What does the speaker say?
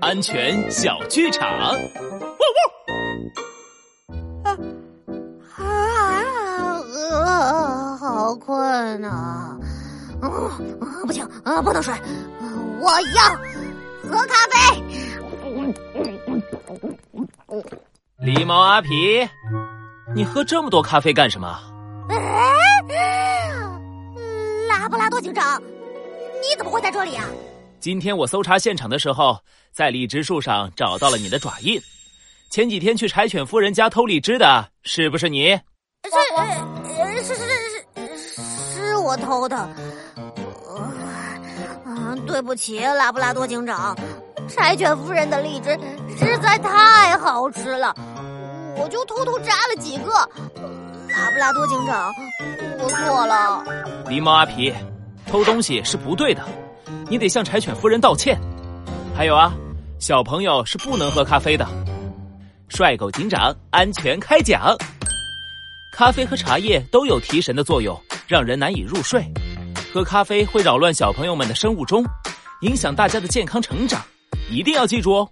安全小剧场。汪汪！啊啊！好困啊！嗯，不行，啊，不能睡，我要喝咖啡。狸猫阿皮，你喝这么多咖啡干什么？拉布拉多警长，你怎么会在这里啊？今天我搜查现场的时候，在荔枝树上找到了你的爪印。前几天去柴犬夫人家偷荔枝的，是不是你？是是是是是，是我偷的。啊，对不起，拉布拉多警长，柴犬夫人的荔枝实在太好吃了，我就偷偷摘了几个。拉布拉多警长，我错了。狸猫阿皮，偷东西是不对的，你得向柴犬夫人道歉。还有啊，小朋友是不能喝咖啡的。帅狗警长，安全开讲。咖啡和茶叶都有提神的作用，让人难以入睡。喝咖啡会扰乱小朋友们的生物钟，影响大家的健康成长，一定要记住哦。